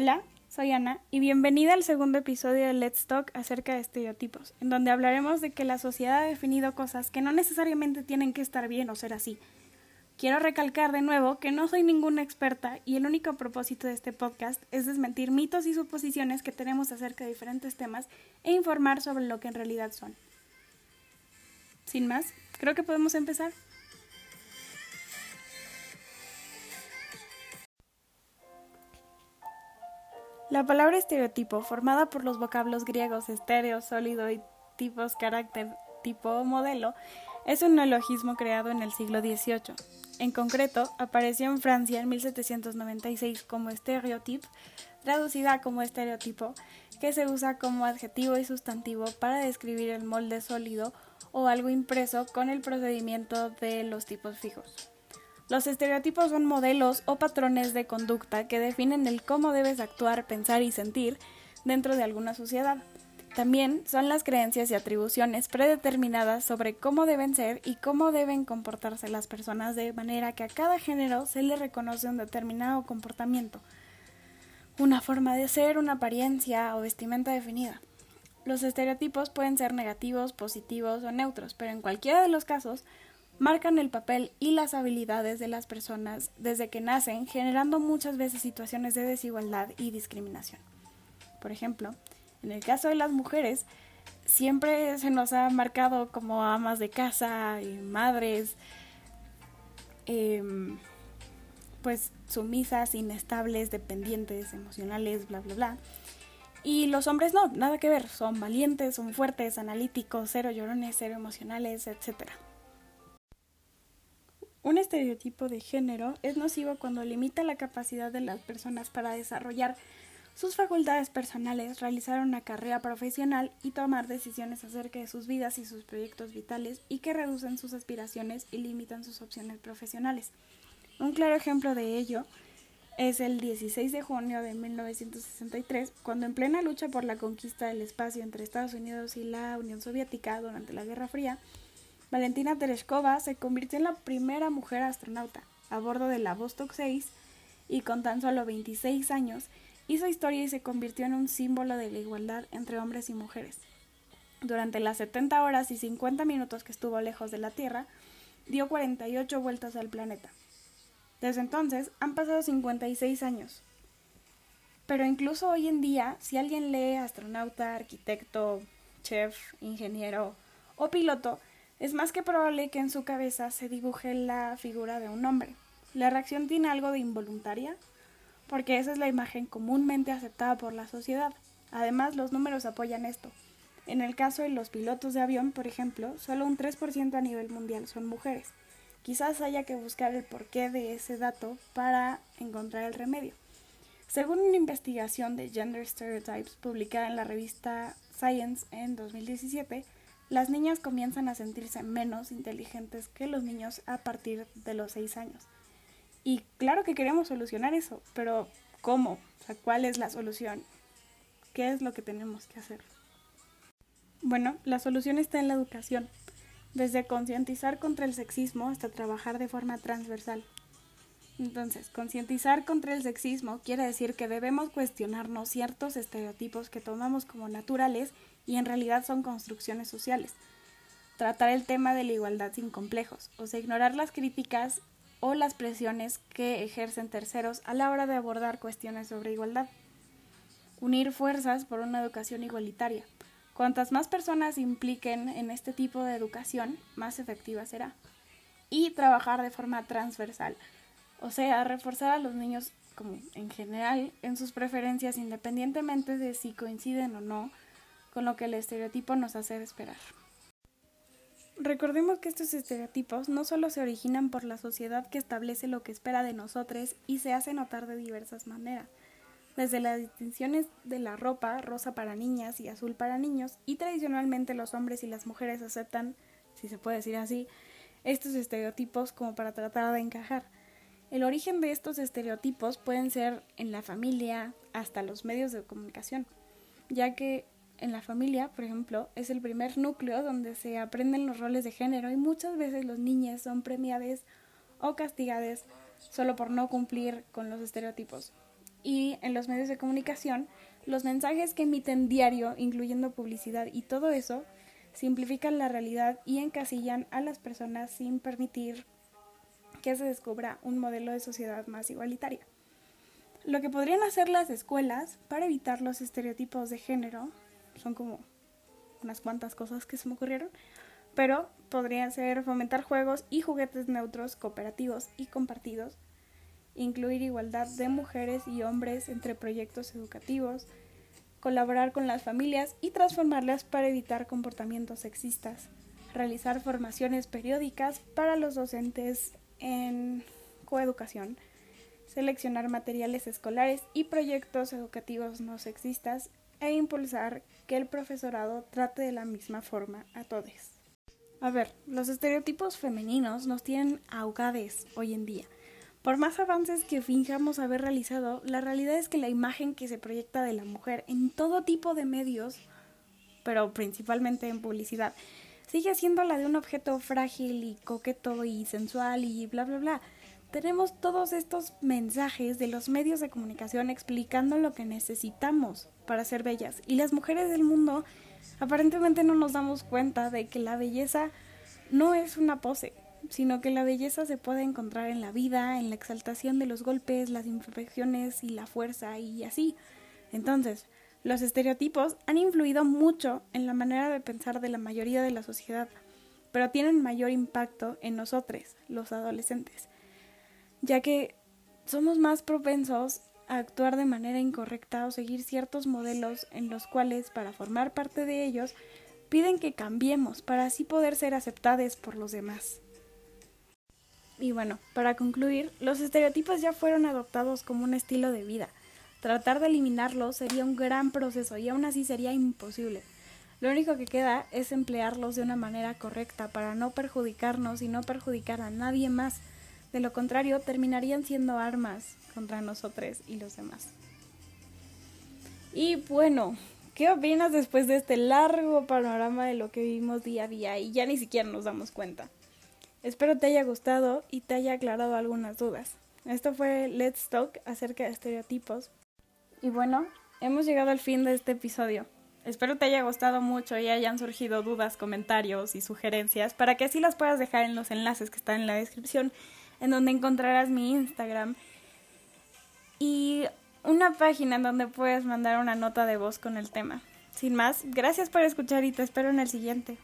Hola, soy Ana y bienvenida al segundo episodio de Let's Talk acerca de estereotipos, en donde hablaremos de que la sociedad ha definido cosas que no necesariamente tienen que estar bien o ser así. Quiero recalcar de nuevo que no soy ninguna experta y el único propósito de este podcast es desmentir mitos y suposiciones que tenemos acerca de diferentes temas e informar sobre lo que en realidad son. Sin más, creo que podemos empezar. La palabra estereotipo, formada por los vocablos griegos estéreo, sólido y tipos, carácter, tipo o modelo, es un neologismo creado en el siglo XVIII. En concreto, apareció en Francia en 1796 como estereotipo, traducida como estereotipo, que se usa como adjetivo y sustantivo para describir el molde sólido o algo impreso con el procedimiento de los tipos fijos. Los estereotipos son modelos o patrones de conducta que definen el cómo debes actuar, pensar y sentir dentro de alguna sociedad. También son las creencias y atribuciones predeterminadas sobre cómo deben ser y cómo deben comportarse las personas de manera que a cada género se le reconoce un determinado comportamiento, una forma de ser, una apariencia o vestimenta definida. Los estereotipos pueden ser negativos, positivos o neutros, pero en cualquiera de los casos marcan el papel y las habilidades de las personas desde que nacen, generando muchas veces situaciones de desigualdad y discriminación. Por ejemplo, en el caso de las mujeres, siempre se nos ha marcado como amas de casa y madres, em, pues sumisas, inestables, dependientes, emocionales, bla, bla, bla. Y los hombres no, nada que ver, son valientes, son fuertes, analíticos, cero llorones, cero emocionales, etcétera. Un estereotipo de género es nocivo cuando limita la capacidad de las personas para desarrollar sus facultades personales, realizar una carrera profesional y tomar decisiones acerca de sus vidas y sus proyectos vitales y que reducen sus aspiraciones y limitan sus opciones profesionales. Un claro ejemplo de ello es el 16 de junio de 1963, cuando en plena lucha por la conquista del espacio entre Estados Unidos y la Unión Soviética durante la Guerra Fría, Valentina Tereshkova se convirtió en la primera mujer astronauta a bordo de la Vostok 6 y con tan solo 26 años hizo historia y se convirtió en un símbolo de la igualdad entre hombres y mujeres. Durante las 70 horas y 50 minutos que estuvo lejos de la Tierra, dio 48 vueltas al planeta. Desde entonces han pasado 56 años. Pero incluso hoy en día, si alguien lee astronauta, arquitecto, chef, ingeniero o piloto, es más que probable que en su cabeza se dibuje la figura de un hombre. La reacción tiene algo de involuntaria, porque esa es la imagen comúnmente aceptada por la sociedad. Además, los números apoyan esto. En el caso de los pilotos de avión, por ejemplo, solo un 3% a nivel mundial son mujeres. Quizás haya que buscar el porqué de ese dato para encontrar el remedio. Según una investigación de Gender Stereotypes publicada en la revista Science en 2017, las niñas comienzan a sentirse menos inteligentes que los niños a partir de los 6 años. Y claro que queremos solucionar eso, pero ¿cómo? O sea, ¿cuál es la solución? ¿Qué es lo que tenemos que hacer? Bueno, la solución está en la educación, desde concientizar contra el sexismo hasta trabajar de forma transversal. Entonces, concientizar contra el sexismo quiere decir que debemos cuestionarnos ciertos estereotipos que tomamos como naturales y en realidad son construcciones sociales. Tratar el tema de la igualdad sin complejos, o sea, ignorar las críticas o las presiones que ejercen terceros a la hora de abordar cuestiones sobre igualdad. Unir fuerzas por una educación igualitaria. Cuantas más personas impliquen en este tipo de educación, más efectiva será. Y trabajar de forma transversal, o sea, reforzar a los niños como en general en sus preferencias independientemente de si coinciden o no con lo que el estereotipo nos hace esperar. Recordemos que estos estereotipos no solo se originan por la sociedad que establece lo que espera de nosotros y se hace notar de diversas maneras, desde las distinciones de la ropa, rosa para niñas y azul para niños, y tradicionalmente los hombres y las mujeres aceptan, si se puede decir así, estos estereotipos como para tratar de encajar. El origen de estos estereotipos pueden ser en la familia hasta los medios de comunicación, ya que en la familia, por ejemplo, es el primer núcleo donde se aprenden los roles de género y muchas veces los niños son premiados o castigados solo por no cumplir con los estereotipos. y en los medios de comunicación, los mensajes que emiten diario, incluyendo publicidad y todo eso, simplifican la realidad y encasillan a las personas sin permitir que se descubra un modelo de sociedad más igualitaria. Lo que podrían hacer las escuelas para evitar los estereotipos de género son como unas cuantas cosas que se me ocurrieron, pero podrían ser fomentar juegos y juguetes neutros, cooperativos y compartidos, incluir igualdad de mujeres y hombres entre proyectos educativos, colaborar con las familias y transformarlas para evitar comportamientos sexistas, realizar formaciones periódicas para los docentes en coeducación, seleccionar materiales escolares y proyectos educativos no sexistas e impulsar que el profesorado trate de la misma forma a todos. A ver, los estereotipos femeninos nos tienen ahogades hoy en día. Por más avances que fingamos haber realizado, la realidad es que la imagen que se proyecta de la mujer en todo tipo de medios, pero principalmente en publicidad, sigue siendo la de un objeto frágil y coqueto y sensual y bla bla bla. Tenemos todos estos mensajes de los medios de comunicación explicando lo que necesitamos para ser bellas y las mujeres del mundo aparentemente no nos damos cuenta de que la belleza no es una pose, sino que la belleza se puede encontrar en la vida, en la exaltación de los golpes, las imperfecciones y la fuerza y así. Entonces, los estereotipos han influido mucho en la manera de pensar de la mayoría de la sociedad, pero tienen mayor impacto en nosotros, los adolescentes, ya que somos más propensos a actuar de manera incorrecta o seguir ciertos modelos en los cuales, para formar parte de ellos, piden que cambiemos para así poder ser aceptados por los demás. Y bueno, para concluir, los estereotipos ya fueron adoptados como un estilo de vida. Tratar de eliminarlos sería un gran proceso y aún así sería imposible. Lo único que queda es emplearlos de una manera correcta para no perjudicarnos y no perjudicar a nadie más. De lo contrario, terminarían siendo armas contra nosotros y los demás. Y bueno, ¿qué opinas después de este largo panorama de lo que vivimos día a día y ya ni siquiera nos damos cuenta? Espero te haya gustado y te haya aclarado algunas dudas. Esto fue Let's Talk acerca de estereotipos. Y bueno, hemos llegado al fin de este episodio. Espero te haya gustado mucho y hayan surgido dudas, comentarios y sugerencias para que así las puedas dejar en los enlaces que están en la descripción, en donde encontrarás mi Instagram y una página en donde puedes mandar una nota de voz con el tema. Sin más, gracias por escuchar y te espero en el siguiente.